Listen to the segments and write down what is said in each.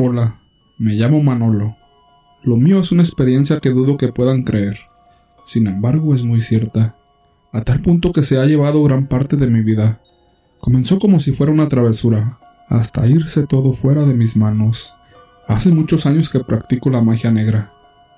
Hola, me llamo Manolo. Lo mío es una experiencia que dudo que puedan creer. Sin embargo, es muy cierta, a tal punto que se ha llevado gran parte de mi vida. Comenzó como si fuera una travesura, hasta irse todo fuera de mis manos. Hace muchos años que practico la magia negra.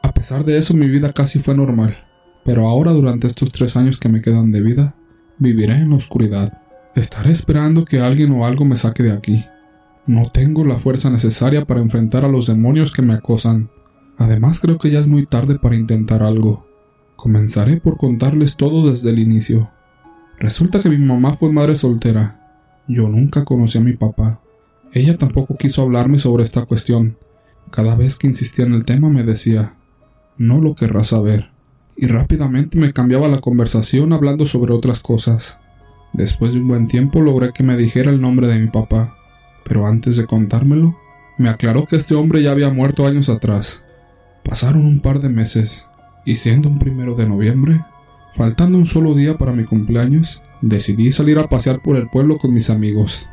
A pesar de eso, mi vida casi fue normal, pero ahora durante estos tres años que me quedan de vida, viviré en la oscuridad. Estaré esperando que alguien o algo me saque de aquí. No tengo la fuerza necesaria para enfrentar a los demonios que me acosan. Además creo que ya es muy tarde para intentar algo. Comenzaré por contarles todo desde el inicio. Resulta que mi mamá fue madre soltera. Yo nunca conocí a mi papá. Ella tampoco quiso hablarme sobre esta cuestión. Cada vez que insistía en el tema me decía, no lo querrás saber. Y rápidamente me cambiaba la conversación hablando sobre otras cosas. Después de un buen tiempo logré que me dijera el nombre de mi papá pero antes de contármelo, me aclaró que este hombre ya había muerto años atrás. Pasaron un par de meses, y siendo un primero de noviembre, faltando un solo día para mi cumpleaños, decidí salir a pasear por el pueblo con mis amigos.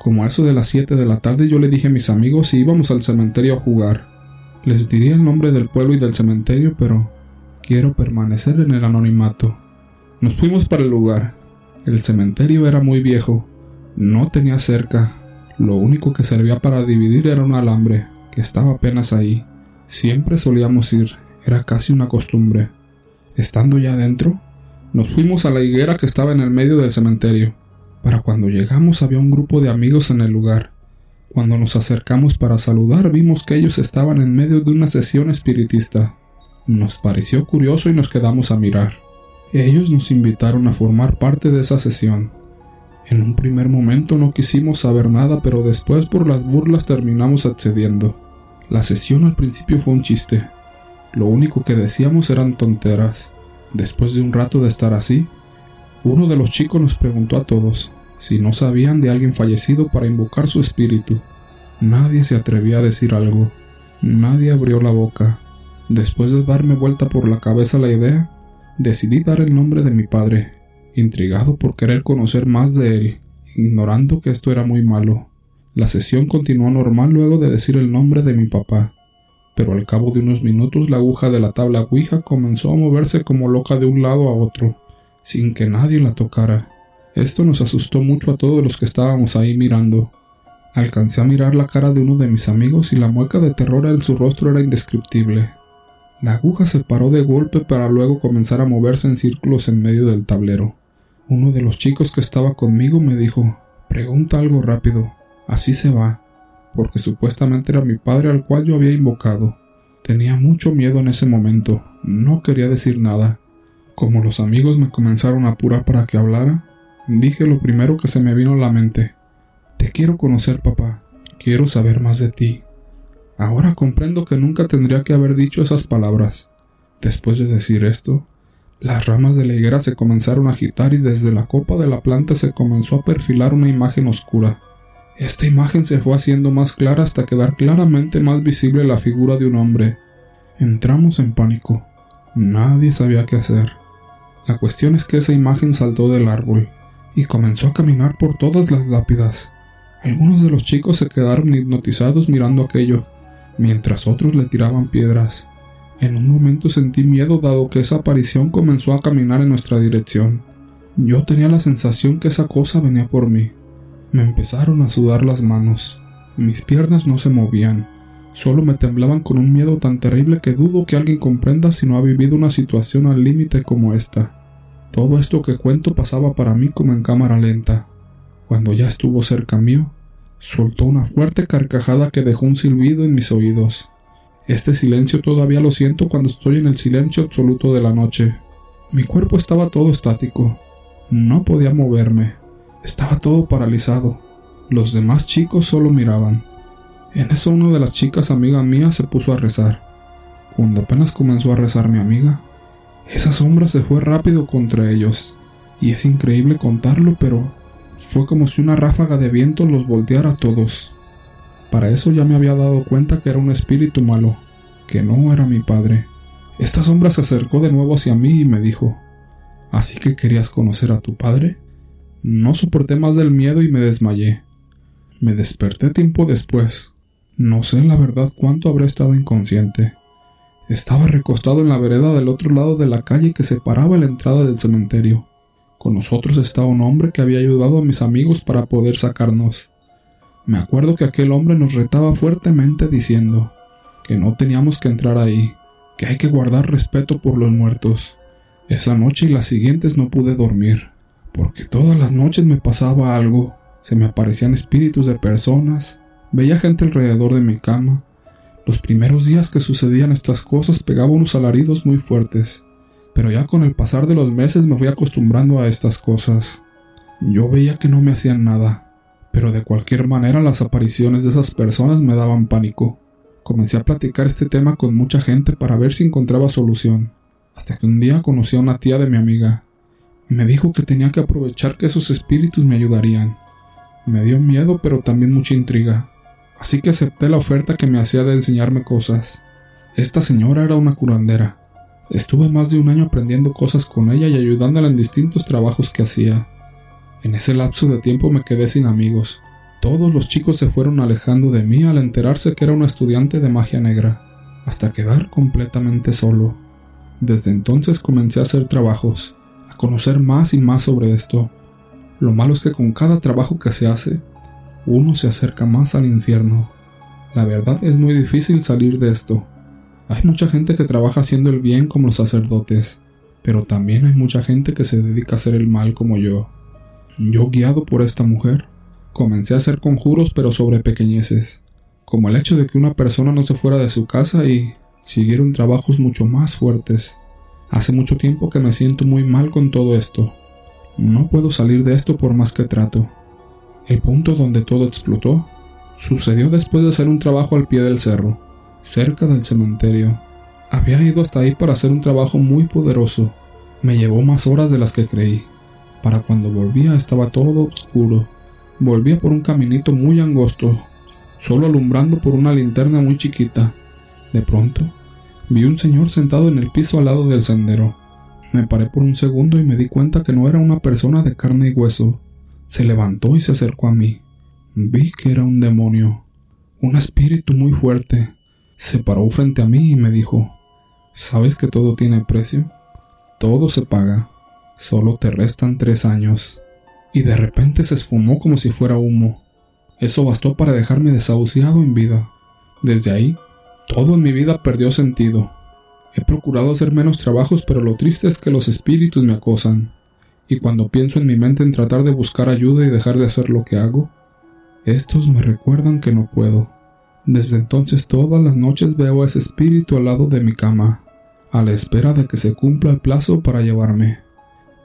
Como a eso de las 7 de la tarde yo le dije a mis amigos si íbamos al cementerio a jugar. Les diría el nombre del pueblo y del cementerio, pero quiero permanecer en el anonimato. Nos fuimos para el lugar. El cementerio era muy viejo, no tenía cerca, lo único que servía para dividir era un alambre, que estaba apenas ahí. Siempre solíamos ir, era casi una costumbre. Estando ya dentro, nos fuimos a la higuera que estaba en el medio del cementerio. Para cuando llegamos había un grupo de amigos en el lugar. Cuando nos acercamos para saludar vimos que ellos estaban en medio de una sesión espiritista. Nos pareció curioso y nos quedamos a mirar. Ellos nos invitaron a formar parte de esa sesión. En un primer momento no quisimos saber nada, pero después por las burlas terminamos accediendo. La sesión al principio fue un chiste. Lo único que decíamos eran tonteras. Después de un rato de estar así, uno de los chicos nos preguntó a todos si no sabían de alguien fallecido para invocar su espíritu. Nadie se atrevía a decir algo. Nadie abrió la boca. Después de darme vuelta por la cabeza la idea, decidí dar el nombre de mi padre, intrigado por querer conocer más de él, ignorando que esto era muy malo. La sesión continuó normal luego de decir el nombre de mi papá, pero al cabo de unos minutos la aguja de la tabla Ouija comenzó a moverse como loca de un lado a otro, sin que nadie la tocara. Esto nos asustó mucho a todos los que estábamos ahí mirando. Alcancé a mirar la cara de uno de mis amigos y la mueca de terror en su rostro era indescriptible. La aguja se paró de golpe para luego comenzar a moverse en círculos en medio del tablero. Uno de los chicos que estaba conmigo me dijo, pregunta algo rápido, así se va, porque supuestamente era mi padre al cual yo había invocado. Tenía mucho miedo en ese momento, no quería decir nada. Como los amigos me comenzaron a apurar para que hablara, dije lo primero que se me vino a la mente. Te quiero conocer, papá, quiero saber más de ti. Ahora comprendo que nunca tendría que haber dicho esas palabras. Después de decir esto, las ramas de la higuera se comenzaron a agitar y desde la copa de la planta se comenzó a perfilar una imagen oscura. Esta imagen se fue haciendo más clara hasta quedar claramente más visible la figura de un hombre. Entramos en pánico. Nadie sabía qué hacer. La cuestión es que esa imagen saltó del árbol y comenzó a caminar por todas las lápidas. Algunos de los chicos se quedaron hipnotizados mirando aquello, mientras otros le tiraban piedras. En un momento sentí miedo dado que esa aparición comenzó a caminar en nuestra dirección. Yo tenía la sensación que esa cosa venía por mí. Me empezaron a sudar las manos. Mis piernas no se movían. Solo me temblaban con un miedo tan terrible que dudo que alguien comprenda si no ha vivido una situación al límite como esta. Todo esto que cuento pasaba para mí como en cámara lenta. Cuando ya estuvo cerca mío, soltó una fuerte carcajada que dejó un silbido en mis oídos. Este silencio todavía lo siento cuando estoy en el silencio absoluto de la noche. Mi cuerpo estaba todo estático. No podía moverme. Estaba todo paralizado. Los demás chicos solo miraban. En eso una de las chicas amiga mía se puso a rezar. Cuando apenas comenzó a rezar mi amiga, esa sombra se fue rápido contra ellos. Y es increíble contarlo, pero fue como si una ráfaga de viento los volteara a todos. Para eso ya me había dado cuenta que era un espíritu malo, que no era mi padre. Esta sombra se acercó de nuevo hacia mí y me dijo, ¿Así que querías conocer a tu padre? No soporté más del miedo y me desmayé. Me desperté tiempo después, No sé la verdad cuánto habré estado inconsciente. Estaba recostado en la vereda del otro lado de la calle que separaba la entrada del cementerio. Con nosotros estaba un hombre que había ayudado a mis amigos para poder sacarnos. Me acuerdo que aquel hombre nos retaba fuertemente diciendo que no teníamos que entrar ahí, que hay que guardar respeto por los muertos. Esa noche y las siguientes no pude dormir, porque todas las noches me pasaba algo, se me aparecían espíritus de personas, veía gente alrededor de mi cama. Los primeros días que sucedían estas cosas pegaba unos alaridos muy fuertes, pero ya con el pasar de los meses me fui acostumbrando a estas cosas. Yo veía que no me hacían nada, pero de cualquier manera las apariciones de esas personas me daban pánico. Comencé a platicar este tema con mucha gente para ver si encontraba solución, hasta que un día conocí a una tía de mi amiga. Me dijo que tenía que aprovechar que esos espíritus me ayudarían. Me dio miedo pero también mucha intriga, así que acepté la oferta que me hacía de enseñarme cosas. Esta señora era una curandera. Estuve más de un año aprendiendo cosas con ella y ayudándola en distintos trabajos que hacía. En ese lapso de tiempo me quedé sin amigos. Todos los chicos se fueron alejando de mí al enterarse que era una estudiante de magia negra, hasta quedar completamente solo. Desde entonces comencé a hacer trabajos, a conocer más y más sobre esto. Lo malo es que con cada trabajo que se hace, uno se acerca más al infierno. La verdad es muy difícil salir de esto. Hay mucha gente que trabaja haciendo el bien como los sacerdotes, pero también hay mucha gente que se dedica a hacer el mal como yo. Yo, guiado por esta mujer, comencé a hacer conjuros pero sobre pequeñeces, como el hecho de que una persona no se fuera de su casa y siguieron trabajos mucho más fuertes. Hace mucho tiempo que me siento muy mal con todo esto. No puedo salir de esto por más que trato. El punto donde todo explotó sucedió después de hacer un trabajo al pie del cerro, cerca del cementerio. Había ido hasta ahí para hacer un trabajo muy poderoso. Me llevó más horas de las que creí. Para cuando volvía estaba todo oscuro. Volvía por un caminito muy angosto, solo alumbrando por una linterna muy chiquita. De pronto, vi un señor sentado en el piso al lado del sendero. Me paré por un segundo y me di cuenta que no era una persona de carne y hueso. Se levantó y se acercó a mí. Vi que era un demonio, un espíritu muy fuerte. Se paró frente a mí y me dijo, ¿sabes que todo tiene precio? Todo se paga. Solo te restan tres años. Y de repente se esfumó como si fuera humo. Eso bastó para dejarme desahuciado en vida. Desde ahí, todo en mi vida perdió sentido. He procurado hacer menos trabajos, pero lo triste es que los espíritus me acosan. Y cuando pienso en mi mente en tratar de buscar ayuda y dejar de hacer lo que hago, estos me recuerdan que no puedo. Desde entonces todas las noches veo a ese espíritu al lado de mi cama, a la espera de que se cumpla el plazo para llevarme.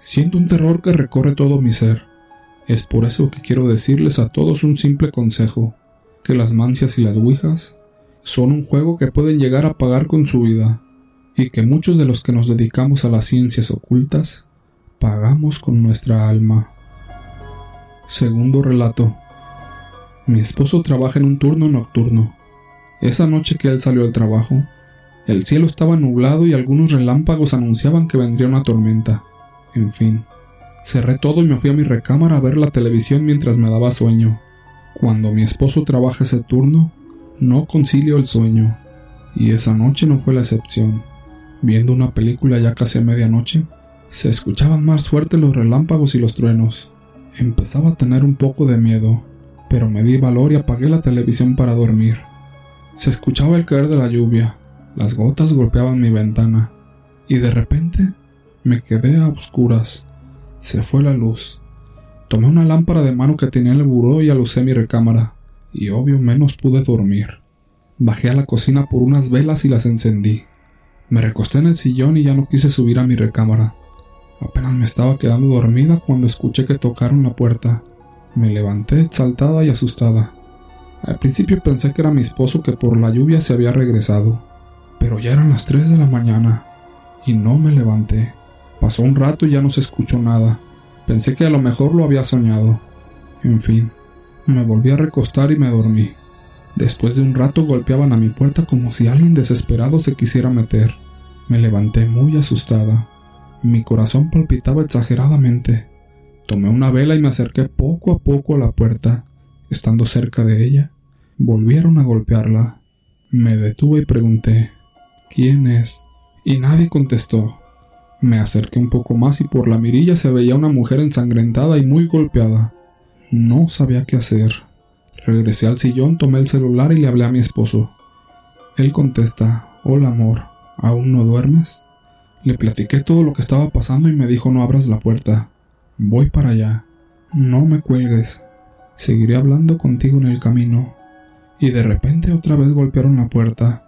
Siento un terror que recorre todo mi ser. Es por eso que quiero decirles a todos un simple consejo, que las mancias y las ouijas son un juego que pueden llegar a pagar con su vida, y que muchos de los que nos dedicamos a las ciencias ocultas pagamos con nuestra alma. Segundo relato. Mi esposo trabaja en un turno nocturno. Esa noche que él salió al trabajo, el cielo estaba nublado y algunos relámpagos anunciaban que vendría una tormenta. En fin, cerré todo y me fui a mi recámara a ver la televisión mientras me daba sueño. Cuando mi esposo trabaja ese turno, no concilio el sueño, y esa noche no fue la excepción. Viendo una película ya casi a medianoche, se escuchaban más fuertes los relámpagos y los truenos. Empezaba a tener un poco de miedo, pero me di valor y apagué la televisión para dormir. Se escuchaba el caer de la lluvia, las gotas golpeaban mi ventana, y de repente me quedé a oscuras. Se fue la luz. Tomé una lámpara de mano que tenía en el buró y alucé mi recámara, y obvio menos pude dormir. Bajé a la cocina por unas velas y las encendí. Me recosté en el sillón y ya no quise subir a mi recámara. Apenas me estaba quedando dormida cuando escuché que tocaron la puerta. Me levanté exaltada y asustada. Al principio pensé que era mi esposo que por la lluvia se había regresado, pero ya eran las tres de la mañana y no me levanté. Pasó un rato y ya no se escuchó nada. Pensé que a lo mejor lo había soñado. En fin, me volví a recostar y me dormí. Después de un rato golpeaban a mi puerta como si alguien desesperado se quisiera meter. Me levanté muy asustada. Mi corazón palpitaba exageradamente. Tomé una vela y me acerqué poco a poco a la puerta. Estando cerca de ella, Volvieron a golpearla. Me detuve y pregunté, ¿quién es? Y nadie contestó. Me acerqué un poco más y por la mirilla se veía una mujer ensangrentada y muy golpeada. No sabía qué hacer. Regresé al sillón, tomé el celular y le hablé a mi esposo. Él contesta, Hola amor, ¿aún no duermes? Le platiqué todo lo que estaba pasando y me dijo no abras la puerta. Voy para allá. No me cuelgues. Seguiré hablando contigo en el camino. Y de repente otra vez golpearon la puerta.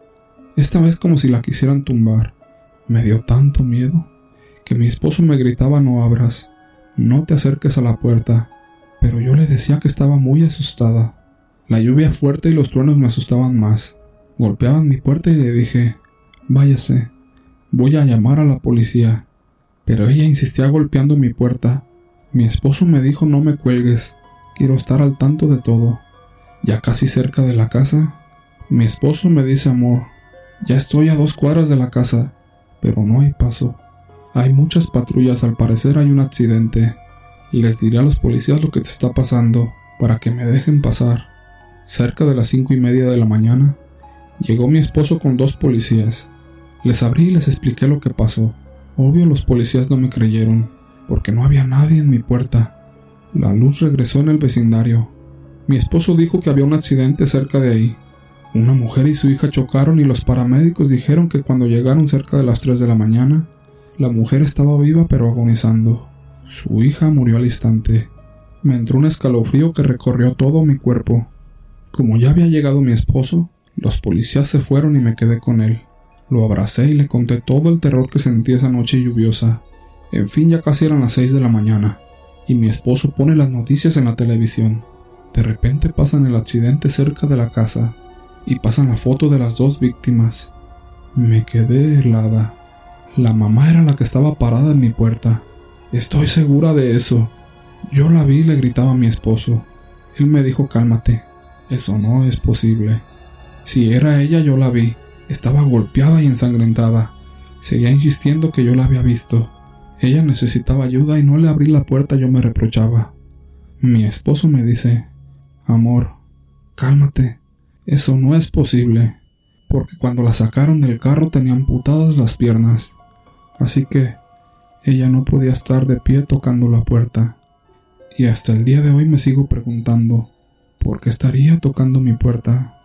Esta vez como si la quisieran tumbar. Me dio tanto miedo que mi esposo me gritaba no abras, no te acerques a la puerta, pero yo le decía que estaba muy asustada. La lluvia fuerte y los truenos me asustaban más. Golpeaban mi puerta y le dije, váyase, voy a llamar a la policía. Pero ella insistía golpeando mi puerta. Mi esposo me dijo no me cuelgues, quiero estar al tanto de todo. Ya casi cerca de la casa, mi esposo me dice amor, ya estoy a dos cuadras de la casa, pero no hay paso. Hay muchas patrullas, al parecer hay un accidente. Les diré a los policías lo que te está pasando, para que me dejen pasar. Cerca de las cinco y media de la mañana, llegó mi esposo con dos policías. Les abrí y les expliqué lo que pasó. Obvio los policías no me creyeron, porque no había nadie en mi puerta. La luz regresó en el vecindario. Mi esposo dijo que había un accidente cerca de ahí. Una mujer y su hija chocaron y los paramédicos dijeron que cuando llegaron cerca de las 3 de la mañana, la mujer estaba viva pero agonizando. Su hija murió al instante. Me entró un escalofrío que recorrió todo mi cuerpo. Como ya había llegado mi esposo, los policías se fueron y me quedé con él. Lo abracé y le conté todo el terror que sentí esa noche lluviosa. En fin, ya casi eran las seis de la mañana, y mi esposo pone las noticias en la televisión. De repente pasan el accidente cerca de la casa, y pasan la foto de las dos víctimas. Me quedé helada. La mamá era la que estaba parada en mi puerta. Estoy segura de eso. Yo la vi y le gritaba a mi esposo. Él me dijo cálmate. Eso no es posible. Si era ella yo la vi. Estaba golpeada y ensangrentada. Seguía insistiendo que yo la había visto. Ella necesitaba ayuda y no le abrí la puerta yo me reprochaba. Mi esposo me dice, Amor, cálmate. Eso no es posible. Porque cuando la sacaron del carro tenía amputadas las piernas así que ella no podía estar de pie tocando la puerta. Y hasta el día de hoy me sigo preguntando, ¿por qué estaría tocando mi puerta?